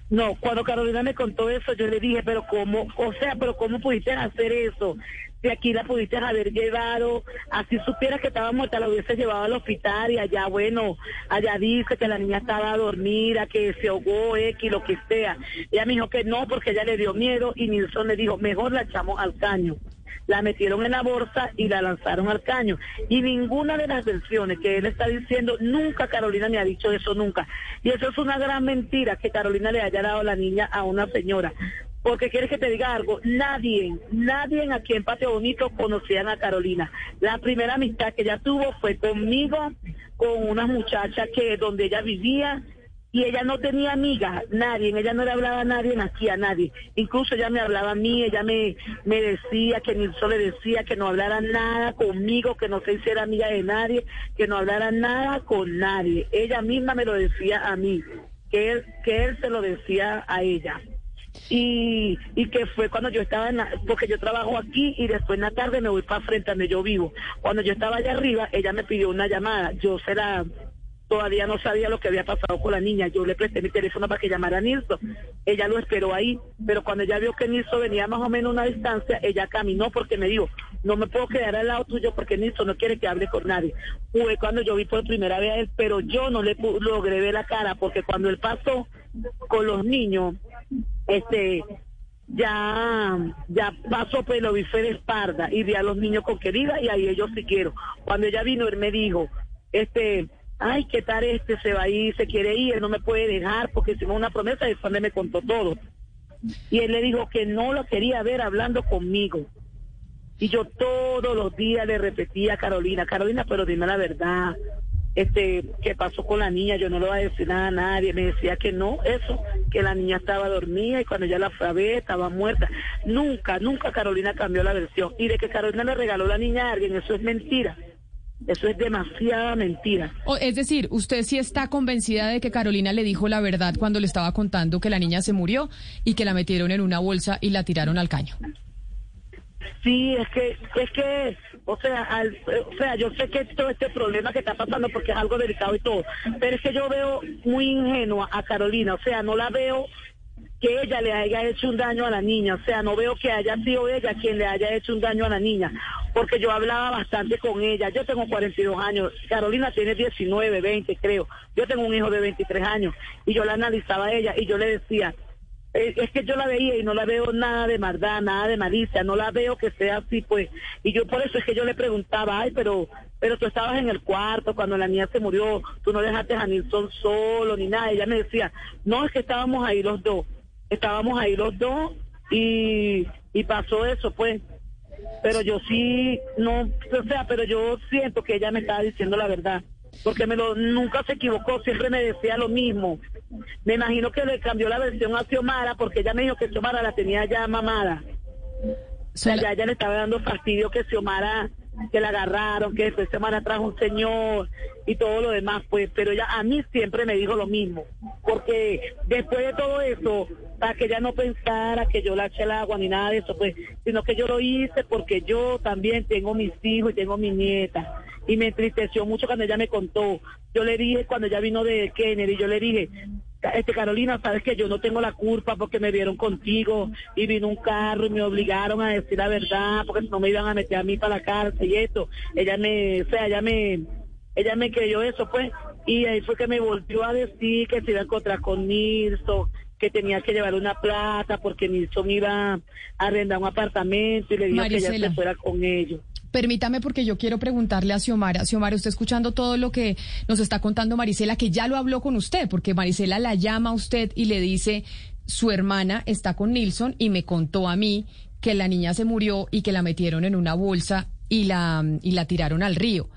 D: No, cuando Carolina me contó eso, yo le dije, pero cómo, o sea, pero cómo pudiste hacer eso. Si aquí la pudiste haber llevado, así supieras que estaba muerta, la hubiese llevado al hospital y allá, bueno, allá dice que la niña estaba dormida, que se ahogó, X, lo que sea. Ella me dijo que no, porque ella le dio miedo y Nilsson le dijo, mejor la echamos al caño la metieron en la bolsa y la lanzaron al caño. Y ninguna de las versiones que él está diciendo, nunca Carolina me ha dicho eso, nunca. Y eso es una gran mentira que Carolina le haya dado la niña a una señora. Porque quieres que te diga algo, nadie, nadie aquí en Patio Bonito conocían a Carolina. La primera amistad que ella tuvo fue conmigo, con una muchacha que donde ella vivía, y ella no tenía amigas, nadie, ella no le hablaba a nadie, aquí a nadie. Incluso ella me hablaba a mí, ella me, me decía que Nilson le decía que no hablara nada conmigo, que no se hiciera amiga de nadie, que no hablara nada con nadie. Ella misma me lo decía a mí, que él, que él se lo decía a ella. Y, y que fue cuando yo estaba en porque yo trabajo aquí y después en la tarde me voy para frente donde yo vivo. Cuando yo estaba allá arriba, ella me pidió una llamada, yo se la todavía no sabía lo que había pasado con la niña. Yo le presté mi teléfono para que llamara a Nilson. Ella lo esperó ahí, pero cuando ella vio que Nilson venía más o menos una distancia, ella caminó porque me dijo, no me puedo quedar al lado tuyo porque Nilson no quiere que hable con nadie. Fue cuando yo vi por primera vez a él, pero yo no le logré ver la cara porque cuando él pasó con los niños, este ya ya pasó pero lo vi fue de espalda y vi a los niños con querida y ahí ellos sí quiero. Cuando ella vino, él me dijo, este, ay, ¿qué tal este? Se va a ir, se quiere ir, no me puede dejar porque hicimos una promesa y después me contó todo. Y él le dijo que no lo quería ver hablando conmigo. Y yo todos los días le repetía a Carolina, Carolina, pero dime la verdad, este, ¿qué pasó con la niña? Yo no le voy a decir nada a nadie. Me decía que no, eso, que la niña estaba dormida y cuando ya la fue estaba muerta. Nunca, nunca Carolina cambió la versión. Y de que Carolina le regaló la niña a alguien, eso es mentira. Eso es demasiada mentira.
A: O, es decir, usted sí está convencida de que Carolina le dijo la verdad cuando le estaba contando que la niña se murió y que la metieron en una bolsa y la tiraron al caño.
D: Sí, es que, es que, o sea, al- o sea, yo sé que todo este problema que está pasando porque es algo delicado y todo, pero es que yo veo muy ingenua a Carolina, o sea, no la veo que ella le haya hecho un daño a la niña, o sea, no veo que haya sido ella quien le haya hecho un daño a la niña, porque yo hablaba bastante con ella, yo tengo 42 años, Carolina tiene 19, 20 creo, yo tengo un hijo de 23 años y yo la analizaba a ella y yo le decía, eh, es que yo la veía y no la veo nada de maldad, nada de malicia, no la veo que sea así, pues. Y yo por eso es que yo le preguntaba, ay, pero pero tú estabas en el cuarto cuando la niña se murió, tú no dejaste a Nilsson solo ni nada. Ella me decía, no, es que estábamos ahí los dos, estábamos ahí los dos y, y pasó eso, pues. Pero yo sí, no, o sea, pero yo siento que ella me estaba diciendo la verdad. Porque me lo, nunca se equivocó, siempre me decía lo mismo. Me imagino que le cambió la versión a Xiomara porque ella me dijo que Xiomara la tenía ya mamada. O sea, ya ella le estaba dando fastidio que Xiomara, que la agarraron, que después Xiomara trajo un señor y todo lo demás, pues, pero ella a mí siempre me dijo lo mismo, porque después de todo eso, para que ella no pensara que yo la eché el agua ni nada de eso, pues, sino que yo lo hice porque yo también tengo mis hijos y tengo mi nieta, y me entristeció mucho cuando ella me contó, yo le dije cuando ella vino de Kennedy, yo le dije, este Carolina, sabes que yo no tengo la culpa porque me vieron contigo y vino un carro y me obligaron a decir la verdad porque si no me iban a meter a mí para la cárcel y esto. Ella me, o sea, ella me, ella me creyó eso, pues, y ahí fue que me volvió a decir que se iba a encontrar con Nilsson, que tenía que llevar una plata porque Nilsson iba a arrendar un apartamento y le dijo que ella se fuera con ellos.
A: Permítame porque yo quiero preguntarle a Xiomara. Xiomara, usted escuchando todo lo que nos está contando Marisela, que ya lo habló con usted, porque Marisela la llama a usted y le dice, su hermana está con Nilsson y me contó a mí que la niña se murió y que la metieron en una bolsa y la, y la tiraron al río.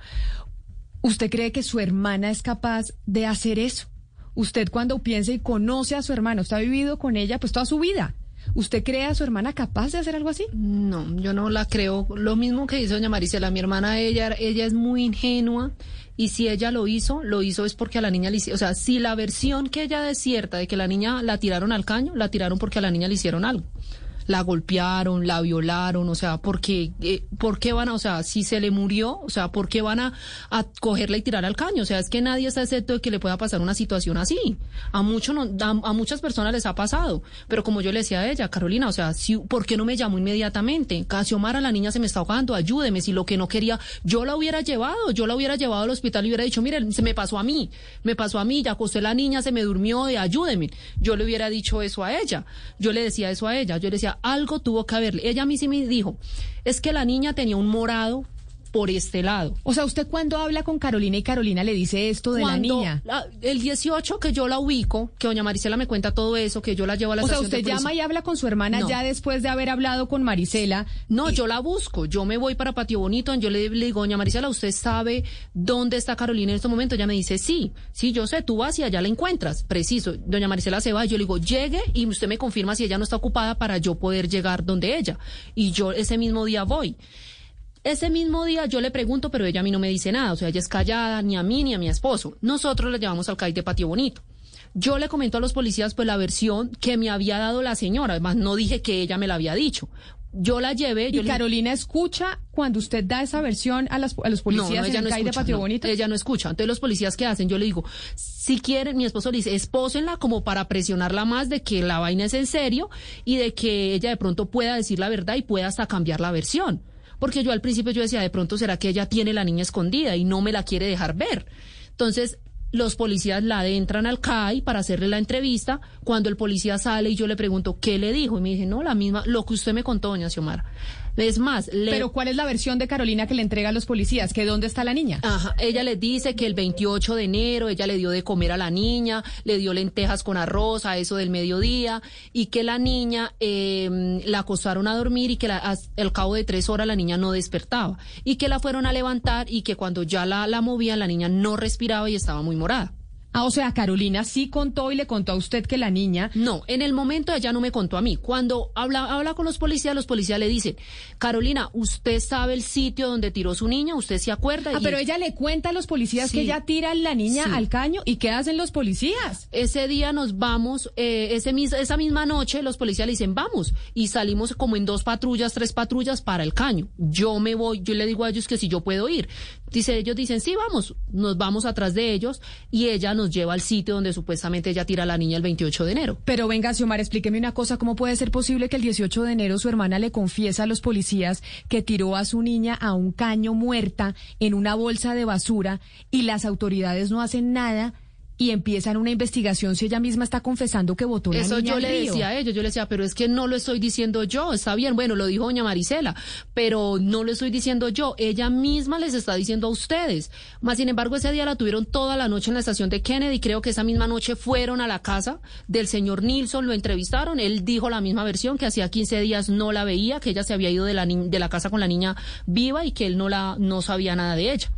A: ¿Usted cree que su hermana es capaz de hacer eso? Usted cuando piensa y conoce a su hermana, usted ha vivido con ella pues toda su vida. ¿Usted cree a su hermana capaz de hacer algo así?
B: No, yo no la creo. Lo mismo que dice doña Marisela, mi hermana, ella, ella es muy ingenua y si ella lo hizo, lo hizo es porque a la niña le hicieron, o sea, si la versión que ella desierta de que la niña la tiraron al caño, la tiraron porque a la niña le hicieron algo. La golpearon, la violaron, o sea, porque, eh, ¿por qué van a, o sea, si se le murió, o sea, ¿por qué van a, a cogerla y tirar al caño? O sea, es que nadie está excepto de que le pueda pasar una situación así. A muchos no, a, a muchas personas les ha pasado, pero como yo le decía a ella, Carolina, o sea, si, ¿por qué no me llamó inmediatamente? Casiomara, la niña se me está ahogando, ayúdeme, si lo que no quería, yo la hubiera llevado, yo la hubiera llevado al hospital y hubiera dicho, mire, se me pasó a mí, me pasó a mí, ya acosté la niña, se me durmió, de ayúdeme. Yo le hubiera dicho eso a ella, yo le decía eso a ella, yo le decía, algo tuvo que haberle. Ella a mí sí me dijo, es que la niña tenía un morado por este lado.
A: O sea, ¿usted cuando habla con Carolina y Carolina le dice esto de la niña?
B: la- el 18 que yo la ubico, que doña Marisela me cuenta todo eso, que yo la llevo a la
A: O sea, usted llama y habla con su hermana
B: No.
A: ya después de haber hablado con Marisela.
B: No, yo la busco. Yo me voy para Patio Bonito. Yo le, le digo, doña Marisela, ¿usted sabe dónde está Carolina en este momento? Ella me dice, sí, sí, yo sé, tú vas y allá la encuentras. Preciso. Doña Marisela se va. Yo le digo, llegue y usted me confirma si ella no está ocupada para yo poder llegar donde ella. Y yo ese mismo día voy. Ese mismo día yo le pregunto, pero ella a mí no me dice nada. O sea, ella es callada, ni a mí ni a mi esposo. Nosotros la llevamos al CAI de Patio Bonito. Yo le comento a los policías pues la versión que me había dado la señora. Además, no dije que ella me la había dicho. Yo la llevé. Yo
A: Y
B: le-
A: Carolina escucha cuando usted da esa versión a, las, a los policías
B: no, no,
A: en
B: ella
A: el
B: no
A: CAI de
B: escucha.
A: Patio Bonito.
B: ella no escucha. Entonces los policías qué hacen, yo le digo, si quieren, mi esposo le dice, espósenla como para presionarla más de que la vaina es en serio y de que ella de pronto pueda decir la verdad y pueda hasta cambiar la versión. Porque yo al principio yo decía, de pronto será que ella tiene la niña escondida y no me la quiere dejar ver. Entonces los policías la adentran al CAI para hacerle la entrevista. Cuando el policía sale y yo le pregunto, ¿qué le dijo? Y me dice, no, la misma, lo que usted me contó, doña Xiomara. Es más, le...
A: Pero ¿cuál es la versión de Carolina que le entrega a los policías? ¿Que dónde está la niña?
B: Ajá, ella le dice que el 28 de enero ella le dio de comer a la niña, le dio lentejas con arroz a eso del mediodía y que la niña eh, la acostaron a dormir y que la, al cabo de tres horas la niña no despertaba y que la fueron a levantar y que cuando ya la, la movían la niña no respiraba y estaba muy morada.
A: Ah, o sea, Carolina sí contó y le contó a usted que la niña...
B: No, en el momento ella no me contó a mí. Cuando habla, habla con los policías, los policías le dicen, Carolina, ¿usted sabe el sitio donde tiró su niña? ¿Usted se acuerda?
A: Ah, pero ella le cuenta a los policías que ella tira la niña al caño. ¿Y qué hacen los policías?
B: Ese día nos vamos, eh, ese, esa misma noche los policías le dicen, vamos. Y salimos como en dos patrullas, tres patrullas para el caño. Yo me voy, yo le digo a ellos que si yo puedo ir. Dice, ellos dicen, sí, vamos. Nos vamos atrás de ellos y ella nos lleva al sitio donde supuestamente ella tira a la niña el 28 de enero.
A: Pero venga, Xiomara, explíqueme una cosa, ¿cómo puede ser posible que el 18 de enero su hermana le confiesa a los policías que tiró a su niña a un caño muerta en una bolsa de basura y las autoridades no hacen nada? Y empiezan una investigación si ella misma está confesando que votó la
B: Eso
A: yo
B: le decía a ellos, yo le decía, pero es que no lo estoy diciendo yo, está bien, bueno, lo dijo doña Marisela, pero no lo estoy diciendo yo, ella misma les está diciendo a ustedes. Más sin embargo, ese día la tuvieron toda la noche en la estación de Kennedy, creo que esa misma noche fueron a la casa del señor Nilsson, lo entrevistaron, él dijo la misma versión, que hacía 15 días no la veía, que ella se había ido de la, de la casa con la niña viva y que él no, la, no sabía nada de ella.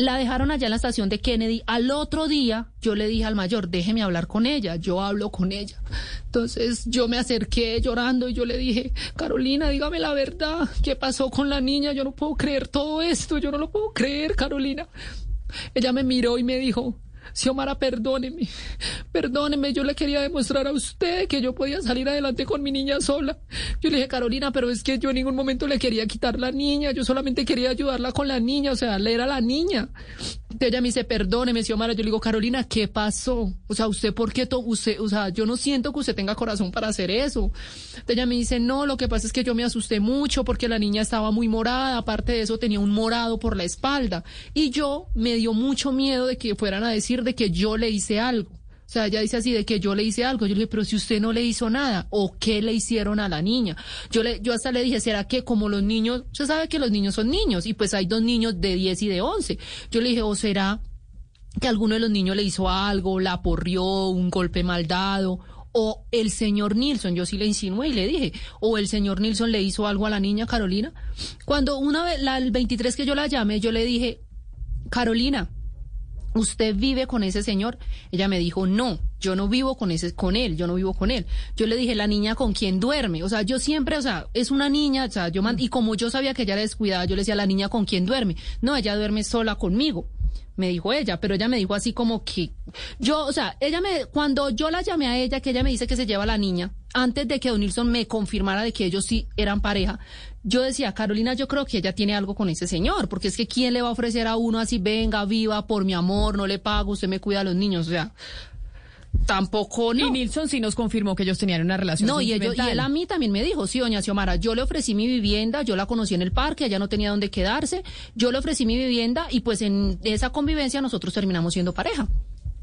B: La dejaron allá en la estación de Kennedy. Al otro día yo le dije al mayor, déjeme hablar con ella, yo hablo con ella. Entonces yo me acerqué llorando y yo le dije, Carolina, dígame la verdad, ¿qué pasó con la niña? Yo no puedo creer todo esto, yo no lo puedo creer, Carolina. Ella me miró y me dijo, Xiomara, perdóneme, perdóneme, yo le quería demostrar a usted que yo podía salir adelante con mi niña sola. Yo le dije, Carolina, pero es que yo en ningún momento le quería quitar la niña, yo solamente quería ayudarla con la niña, o sea, leer a la niña. Ella me dice, perdóneme, Xiomara, yo le digo, Carolina, ¿qué pasó? O sea, usted, ¿por qué? usted, o sea, yo no siento que usted tenga corazón para hacer eso. Ella me dice, no, lo que pasa es que yo me asusté mucho porque la niña estaba muy morada, aparte de eso tenía un morado por la espalda. Y yo me dio mucho miedo de que fueran a decir de que yo le hice algo. O sea, ella dice así de que yo le hice algo. Yo le dije, pero si usted no le hizo nada, ¿o qué le hicieron a la niña? Yo le, yo hasta le dije, ¿será que como los niños, usted sabe que los niños son niños, y pues hay dos niños de 10 y de 11. Yo le dije, ¿o será que alguno de los niños le hizo algo, la porrió, un golpe mal dado? O el señor Nilsson, yo sí le insinué y le dije, o el señor Nilsson le hizo algo a la niña Carolina. Cuando una vez, la, el 23 que yo la llamé, yo le dije, Carolina, ¿Usted vive con ese señor? Ella me dijo, no, yo no vivo con ese, con él, yo no vivo con él. Yo le dije, la niña con quién duerme. O sea, yo siempre, o sea, es una niña, o sea, yo y como yo sabía que ella era descuidada, yo le decía, la niña con quién duerme. No, ella duerme sola conmigo me dijo ella, pero ella me dijo así como que yo, o sea, ella me, cuando yo la llamé a ella, que ella me dice que se lleva la niña, antes de que Don Nilsson me confirmara de que ellos sí eran pareja, yo decía, Carolina, yo creo que ella tiene algo con ese señor, porque es que quién le va a ofrecer a uno así, venga, viva, por mi amor, no le pago, usted me cuida a los niños, o sea, Tampoco no.
A: Y Nilsson sí nos confirmó que ellos tenían una relación.
B: No, y, ellos, y él a mí también me dijo, sí, doña Xiomara, yo le ofrecí mi vivienda, yo la conocí en el parque, allá no tenía dónde quedarse, yo le ofrecí mi vivienda y pues en esa convivencia nosotros terminamos siendo pareja.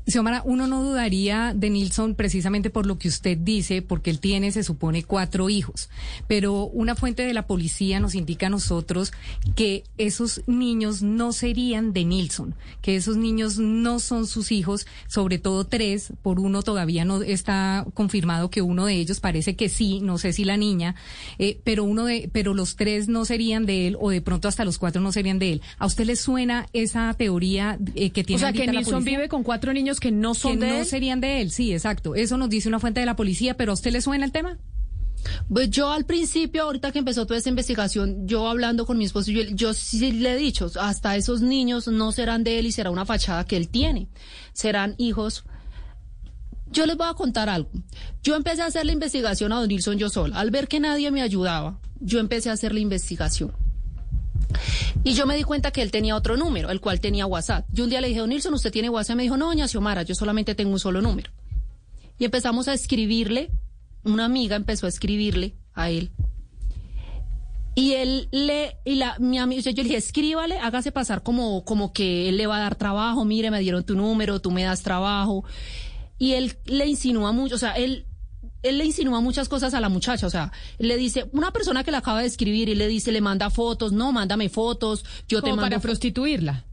E: Xiomara, uno no dudaría de Nilsson precisamente por lo que usted dice, porque él tiene, se supone, cuatro hijos. Pero una fuente de la policía nos indica a nosotros que esos niños no serían de Nilsson, que esos niños no son sus hijos, sobre todo tres, por uno todavía no está confirmado que uno de ellos parece que sí, no sé si la niña, eh, pero uno de, pero los tres no serían de él, o de pronto hasta los cuatro no serían de él. ¿A usted le suena esa teoría eh, que tiene?
A: O sea, que Nilsson vive con cuatro niños que no son
E: que
A: no
E: serían de él, sí, exacto. Eso nos dice una fuente de la policía, pero ¿a usted le suena el tema?
B: Pues yo al principio, ahorita que empezó toda esa investigación, yo hablando con mi esposo, yo, yo sí le he dicho, hasta esos niños no serán de él y será una fachada que él tiene. Serán hijos. Yo les voy a contar algo. Yo empecé a hacer la investigación a Don Nilsson yo sola. Al ver que nadie me ayudaba, yo empecé a hacer la investigación. Y yo me di cuenta que él tenía otro número, el cual tenía WhatsApp. Yo un día le dije, Don Nilsson, ¿usted tiene WhatsApp? Me dijo, no, doña Xiomara, yo solamente tengo un solo número. Y empezamos a escribirle, una amiga empezó a escribirle a él. Y él le, y la, mi amigo, yo le dije, escríbale, hágase pasar como, como que él le va a dar trabajo, mire, me dieron tu número, tú me das trabajo. Y él le insinúa mucho, o sea, él él le insinúa muchas cosas a la muchacha, o sea, le dice, una persona que le acaba de escribir y le dice, le manda fotos, no, mándame fotos, yo te mando
A: para
B: fo-".
A: prostituirla.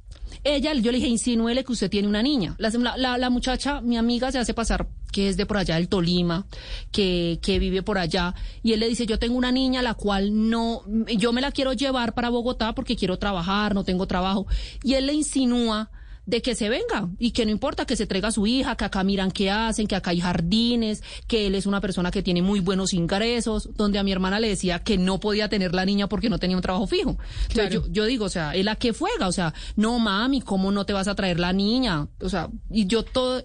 B: Ella, yo le dije, insinúele que usted tiene una niña. La, la- la- la muchacha, mi amiga, se hace pasar que es de por allá del Tolima, que, que vive por allá, y él le dice, yo tengo una niña la cual no, yo me la quiero llevar para Bogotá porque quiero trabajar, no tengo trabajo. Y él le insinúa de que se venga y que no importa que se traiga a su hija, que acá miran qué hacen, que acá hay jardines, que él es una persona que tiene muy buenos ingresos, donde a mi hermana le decía que no podía tener la niña porque no tenía un trabajo fijo. Entonces,
A: Claro.
B: yo, yo digo, o sea, él a qué fuega, o sea, no mami, ¿cómo no te vas a traer la niña? O sea, y yo todo,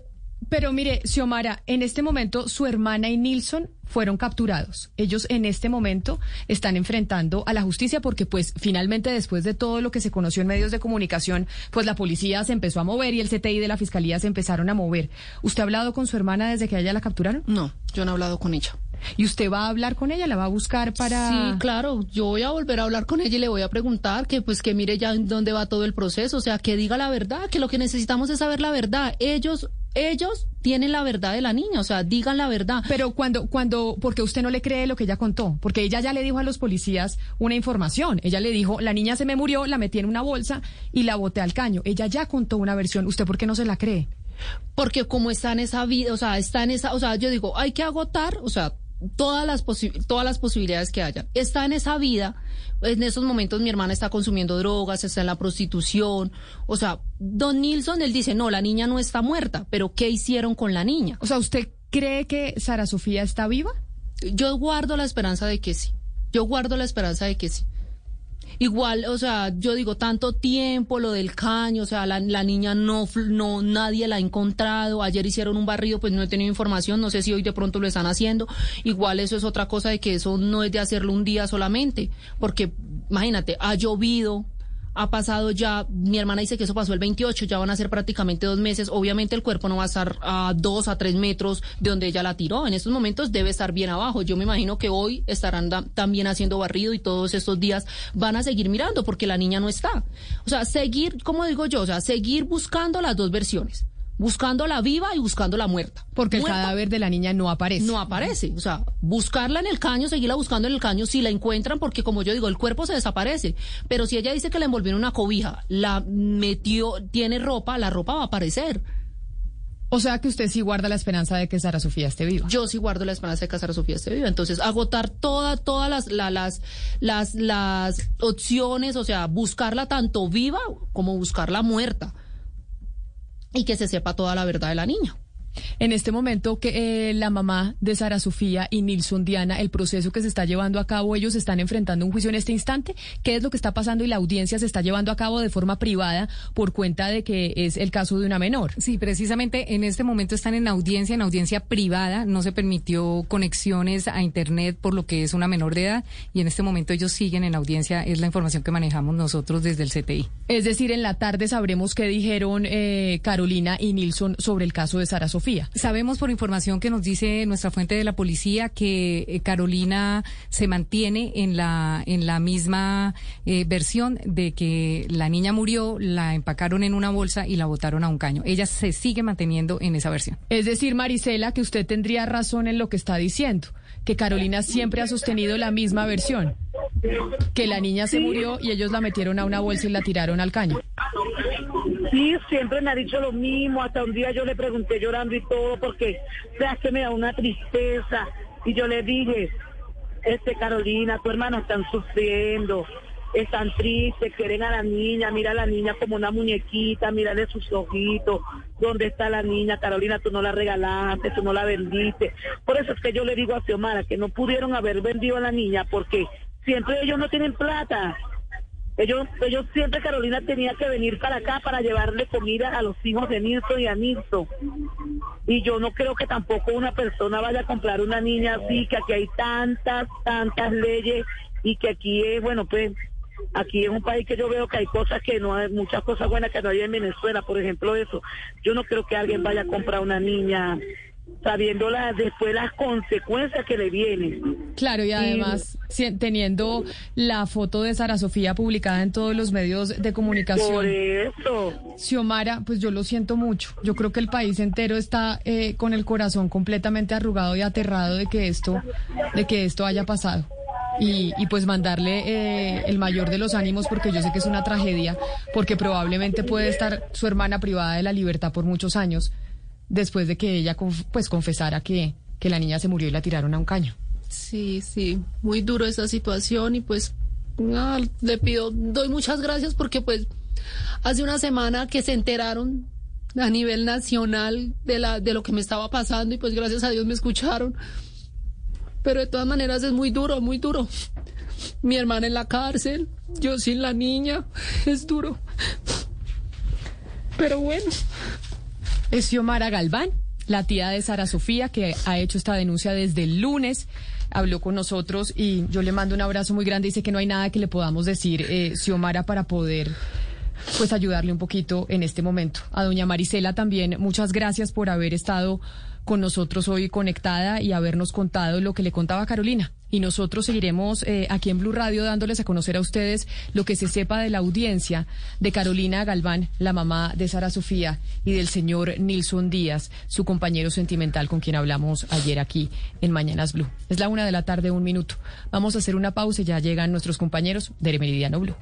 A: Pero mire, Xiomara, en este momento su hermana y Nilsson fueron capturados. Ellos en este momento están enfrentando a la justicia porque pues finalmente después de todo lo que se conoció en medios de comunicación, pues la policía se empezó a mover y el CTI de la fiscalía se empezaron a mover. ¿Usted ha hablado con su hermana desde que a ella la capturaron?
B: no, yo no he hablado con ella.
A: ¿Y usted va a hablar con ella? ¿La va a buscar para...?
B: Sí, claro, yo voy a volver a hablar con ella y le voy a preguntar que pues que mire ya en dónde va todo el proceso, o sea, que diga la verdad, que lo que necesitamos es saber la verdad. Ellos ellos tienen la verdad de la niña, o sea, digan la verdad.
A: Pero cuando, cuando, porque usted no le cree lo que ella contó, porque ella ya le dijo a los policías una información. Ella le dijo, la niña se me murió, la metí en una bolsa y la boté al caño. Ella ya contó una versión. ¿Usted por qué no se la cree?
B: porque como está en esa vida, o sea, está en esa, o sea, yo digo, hay que agotar, o sea, todas las todas las posibilidades que haya. Está en esa vida, en esos momentos mi hermana está consumiendo drogas, está en la prostitución, o sea, Don Nilsson él dice, "No, la niña no está muerta", pero ¿qué hicieron con la niña?
A: O sea, ¿usted cree que Sara Sofía está viva?
B: Yo guardo la esperanza de que sí. Yo guardo la esperanza de que sí. Igual, o sea, yo digo, tanto tiempo, lo del caño, o sea, la, la niña no, no, nadie la ha encontrado. Ayer hicieron un barrido, pues no he tenido información, no sé si hoy de pronto lo están haciendo. Igual eso es otra cosa de que eso no es de hacerlo un día solamente, porque imagínate, ha llovido, ha pasado ya, mi hermana dice que eso pasó el 28, ya van a ser prácticamente dos meses. Obviamente el cuerpo no va a estar a dos a tres metros de donde ella la tiró. En estos momentos debe estar bien abajo. Yo me imagino que hoy estarán también haciendo barrido y todos estos días van a seguir mirando porque la niña no está. O sea, seguir, como digo yo, o sea, seguir buscando las dos versiones. Buscando la viva y buscando la muerta.
A: Porque el
B: Muerta
A: cadáver de la niña no aparece.
B: no aparece. O sea, buscarla en el caño, seguirla buscando en el caño si la encuentran, porque como yo digo, el cuerpo se desaparece. Pero si ella dice que la envolvió en una cobija, la metió, tiene ropa, la ropa va a aparecer.
A: O sea que usted sí guarda la esperanza de que Sara Sofía esté viva.
B: Yo sí guardo la esperanza de que Sara Sofía esté viva. Entonces, agotar toda, todas las, la- las, las, las opciones, o sea, buscarla tanto viva como buscarla muerta. Y que se sepa toda la verdad de la niña.
A: En este momento que eh, la mamá de Sara Sofía y Nilson Diana, el proceso que se está llevando a cabo, ellos están enfrentando un juicio en este instante. ¿Qué es lo que está pasando? Y la audiencia se está llevando a cabo de forma privada por cuenta de que es el caso de una menor.
E: Sí, precisamente en este momento están en audiencia, en audiencia privada, no se permitió conexiones a Internet por lo que es una menor de edad y en este momento ellos siguen en audiencia, es la información que manejamos nosotros desde el CTI.
A: Es decir, en la tarde sabremos qué dijeron eh, Carolina y Nilson sobre el caso de Sara Sofía.
E: Sabemos por información que nos dice nuestra fuente de la policía que eh, Carolina se mantiene en la en la misma eh, versión de que la niña murió, la empacaron en una bolsa y la botaron a un caño. Ella se sigue manteniendo en esa versión.
A: Es decir, Marisela, que usted tendría razón en lo que está diciendo, que Carolina siempre ha sostenido la misma versión, que la niña se murió y ellos la metieron a una bolsa y la tiraron al caño.
D: Sí, siempre me ha dicho lo mismo. Hasta un día yo le pregunté llorando y todo porque, o sea, que me da una tristeza. Y yo le dije, este Carolina, tu hermana están sufriendo, están tristes, quieren a la niña, mira a la niña como una muñequita, mírale sus ojitos, ¿dónde está la niña? Carolina, tú no la regalaste, tú no la vendiste. Por eso es que yo le digo a Xiomara que no pudieron haber vendido a la niña porque siempre ellos no tienen plata. Ellos, ellos siempre Carolina tenía que venir para acá para llevarle comida a los hijos de Nilson y a Nilson. Y yo no creo que tampoco una persona vaya a comprar una niña así, que aquí hay tantas, tantas leyes y que aquí es, bueno, pues aquí es un país que yo veo que hay cosas que no hay, muchas cosas buenas que no hay en Venezuela, por ejemplo eso. Yo no creo que alguien vaya a comprar una niña sabiendo la, después las consecuencias que le vienen.
A: Claro, y además teniendo la foto de Sara Sofía publicada en todos los medios de
D: Por
A: comunicación.
D: eso.
A: Xiomara, pues yo lo siento mucho. Yo creo que el país entero está eh, con el corazón completamente arrugado y aterrado de que esto, de que esto haya pasado. Y, y pues mandarle eh, el mayor de los ánimos porque yo sé que es una tragedia, porque probablemente puede estar su hermana privada de la libertad por muchos años después de que ella pues confesara que, que la niña se murió y la tiraron a un caño.
B: Sí, sí, muy duro esa situación y pues le pido, doy muchas gracias porque pues hace una semana que se enteraron a nivel nacional de la de lo que me estaba pasando y pues gracias a Dios me escucharon. Pero de todas maneras es muy duro, muy duro. Mi hermana en la cárcel, yo sin la niña, es duro. Pero bueno.
A: Es Xiomara Galván, la tía de Sara Sofía, que ha hecho esta denuncia desde el lunes. Habló con nosotros y yo le mando un abrazo muy grande. Dice que no hay nada que le podamos decir, eh, Xiomara, para poder pues ayudarle un poquito en este momento. A doña Marisela también, muchas gracias por haber estado con nosotros hoy conectada y habernos contado lo que le contaba Carolina. Y nosotros seguiremos eh, aquí en Blue Radio dándoles a conocer a ustedes lo que se sepa de la audiencia de Carolina Galván, la mamá de Sara Sofía, y del señor Nilson Díaz, su compañero sentimental con quien hablamos ayer aquí en Mañanas Blue. Es la una de la tarde, un minuto. Vamos a hacer una pausa y ya llegan nuestros compañeros de Meridiano Blue.